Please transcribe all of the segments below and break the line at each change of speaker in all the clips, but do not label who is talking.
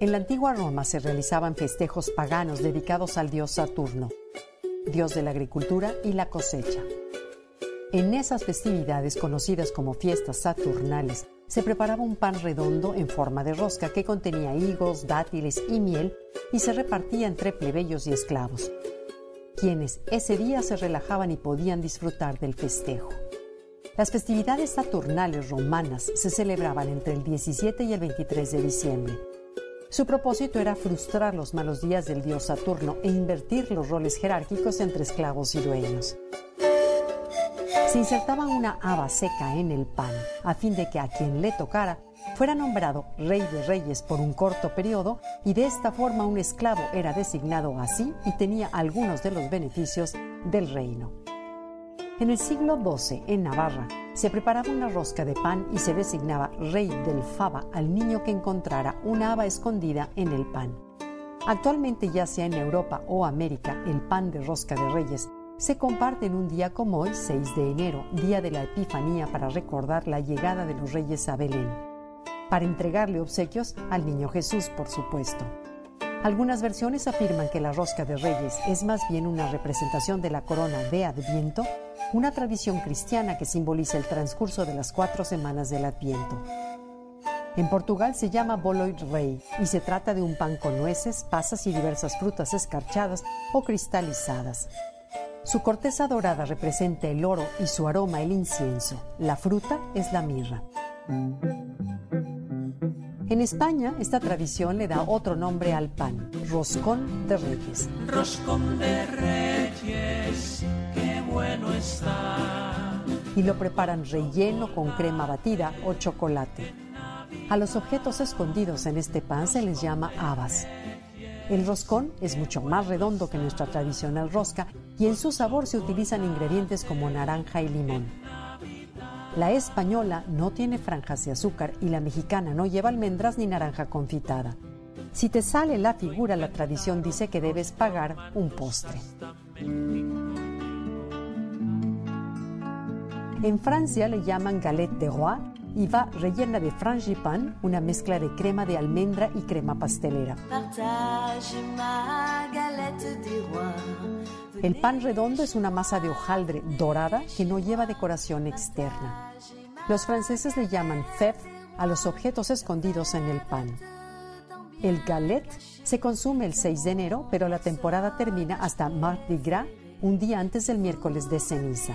En la antigua Roma se realizaban festejos paganos dedicados al dios Saturno, dios de la agricultura y la cosecha. En esas festividades conocidas como fiestas saturnales, se preparaba un pan redondo en forma de rosca que contenía higos, dátiles y miel y se repartía entre plebeyos y esclavos, quienes ese día se relajaban y podían disfrutar del festejo. Las festividades saturnales romanas se celebraban entre el 17 y el 23 de diciembre su propósito era frustrar los malos días del dios Saturno e invertir los roles jerárquicos entre esclavos y dueños. Se insertaba una haba seca en el pan a fin de que a quien le tocara fuera nombrado rey de reyes por un corto periodo y de esta forma un esclavo era designado así y tenía algunos de los beneficios del reino. En el siglo XII, en Navarra, se preparaba una rosca de pan y se designaba rey del fava al niño que encontrara una haba escondida en el pan. Actualmente, ya sea en Europa o América, el pan de rosca de reyes se comparte en un día como hoy, 6 de enero, día de la Epifanía, para recordar la llegada de los reyes a Belén, para entregarle obsequios al niño Jesús, por supuesto. Algunas versiones afirman que la rosca de reyes es más bien una representación de la corona de Adviento, una tradición cristiana que simboliza el transcurso de las cuatro semanas del Adviento. En Portugal se llama bolo rey y se trata de un pan con nueces, pasas y diversas frutas escarchadas o cristalizadas. Su corteza dorada representa el oro y su aroma el incienso. La fruta es la mirra. En España, esta tradición le da otro nombre al pan, roscón de reyes.
Roscón de reyes, qué bueno está.
Y lo preparan relleno con crema batida o chocolate. A los objetos escondidos en este pan se les llama habas. El roscón es mucho más redondo que nuestra tradicional rosca y en su sabor se utilizan ingredientes como naranja y limón. La española no tiene franjas de azúcar y la mexicana no lleva almendras ni naranja confitada. Si te sale la figura, la tradición dice que debes pagar un postre. En Francia le llaman galette de roi y va rellena de frangipane, una mezcla de crema de almendra y crema pastelera. El pan redondo es una masa de hojaldre dorada que no lleva decoración externa. Los franceses le llaman fève a los objetos escondidos en el pan. El galette se consume el 6 de enero, pero la temporada termina hasta Mardi Gras, un día antes del miércoles de ceniza.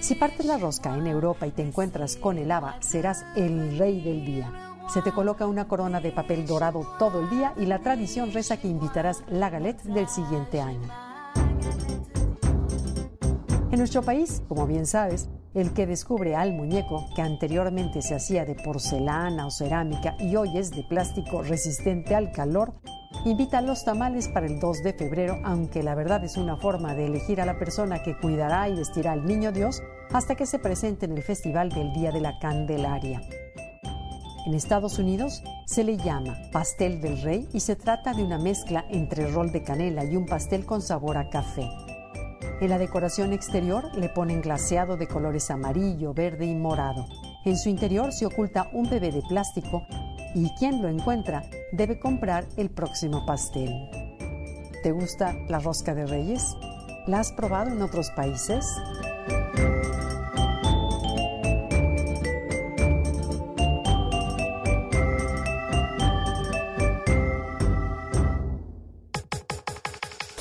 Si partes la rosca en Europa y te encuentras con el haba, serás el rey del día. Se te coloca una corona de papel dorado todo el día y la tradición reza que invitarás la galette del siguiente año. En nuestro país, como bien sabes, el que descubre al muñeco, que anteriormente se hacía de porcelana o cerámica y hoy es de plástico resistente al calor, invita a los tamales para el 2 de febrero, aunque la verdad es una forma de elegir a la persona que cuidará y vestirá al niño Dios hasta que se presente en el Festival del Día de la Candelaria. En Estados Unidos se le llama pastel del rey y se trata de una mezcla entre rol de canela y un pastel con sabor a café. En la decoración exterior le ponen glaseado de colores amarillo, verde y morado. En su interior se oculta un bebé de plástico y quien lo encuentra debe comprar el próximo pastel. ¿Te gusta la rosca de reyes? ¿La has probado en otros países?